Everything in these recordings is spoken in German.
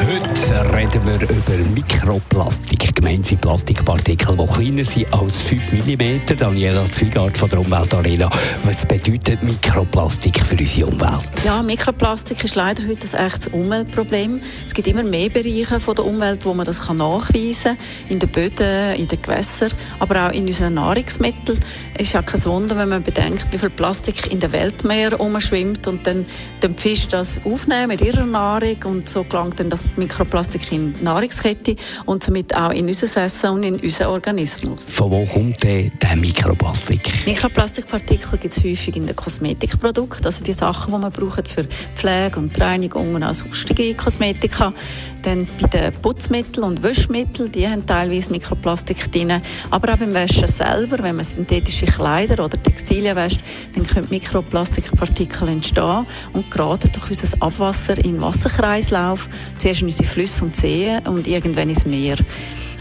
Heute reden wir über Mikroplastik. Gemeint sind Plastikpartikel, die kleiner sind als 5 mm. Daniela Zwiegart von der Umweltarena. Was bedeutet Mikroplastik für unsere Umwelt? Ja, Mikroplastik ist leider heute ein echtes Umweltproblem. Es gibt immer mehr Bereiche von der Umwelt, wo man das nachweisen kann. In den Böden, in den Gewässern, aber auch in unseren Nahrungsmitteln. Es ist ja kein Wunder, wenn man bedenkt, wie viel Plastik in den Weltmeer umschwimmt und dann den Fisch das aufnehmen mit ihrer Nahrung und so gelangt dann das Mikroplastik in die Nahrungskette und somit auch in unser Essen und in unseren Organismus. Von wo kommt denn der Mikroplastik? Mikroplastikpartikel gibt es häufig in den Kosmetikprodukten, also die Sachen, die man braucht für Pflege und Reinigung und auch sonstige Kosmetika. Dann bei den Putzmitteln und Wäschmitteln, die haben teilweise Mikroplastik drin. Aber auch beim Waschen selber, wenn man synthetische Kleider oder Textilien wäscht, dann können Mikroplastikpartikel entstehen und gerade durch unser Abwasser in den Wasserkreislauf, zuerst in unsere Flüsse und Seen und irgendwann ins Meer.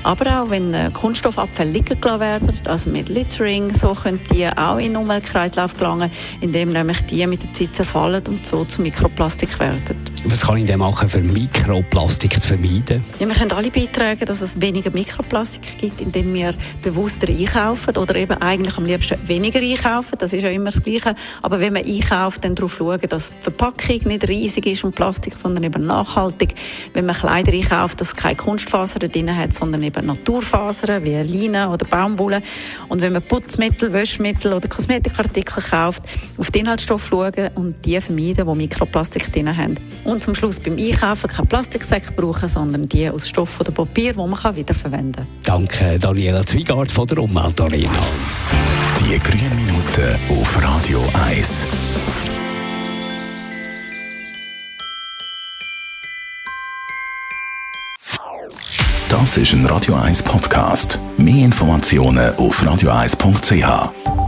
Aber auch wenn äh, Kunststoffabfälle liegen gelassen werden, also mit Littering, so können die auch in den Umweltkreislauf gelangen, indem nämlich die mit der Zeit zerfallen und so zu Mikroplastik werden. Was kann ich denn machen, für Mikroplastik zu vermeiden? Ja, wir können alle beitragen, dass es weniger Mikroplastik gibt, indem wir bewusster einkaufen oder eben eigentlich am liebsten weniger einkaufen. Das ist ja immer das Gleiche. Aber wenn man einkauft, dann darauf schauen, dass die Verpackung nicht riesig ist und Plastik, sondern eben nachhaltig. Wenn man Kleider einkauft, dass es keine Kunstfasern drin hat, sondern eben Naturfasern wie Leine oder Baumwolle. Und wenn man Putzmittel, Wäschmittel oder Kosmetikartikel kauft, auf den Inhaltsstoff schauen und die vermeiden, die Mikroplastik drin haben. Und zum Schluss beim Einkaufen keine Plastiksäcke brauchen, sondern die aus Stoff oder Papier, die man wiederverwenden kann. Danke, Daniela Zwiegart von der Umweltarena. Die grünen Minuten auf Radio 1. Das ist ein Radio 1 Podcast. Mehr Informationen auf radio1.ch.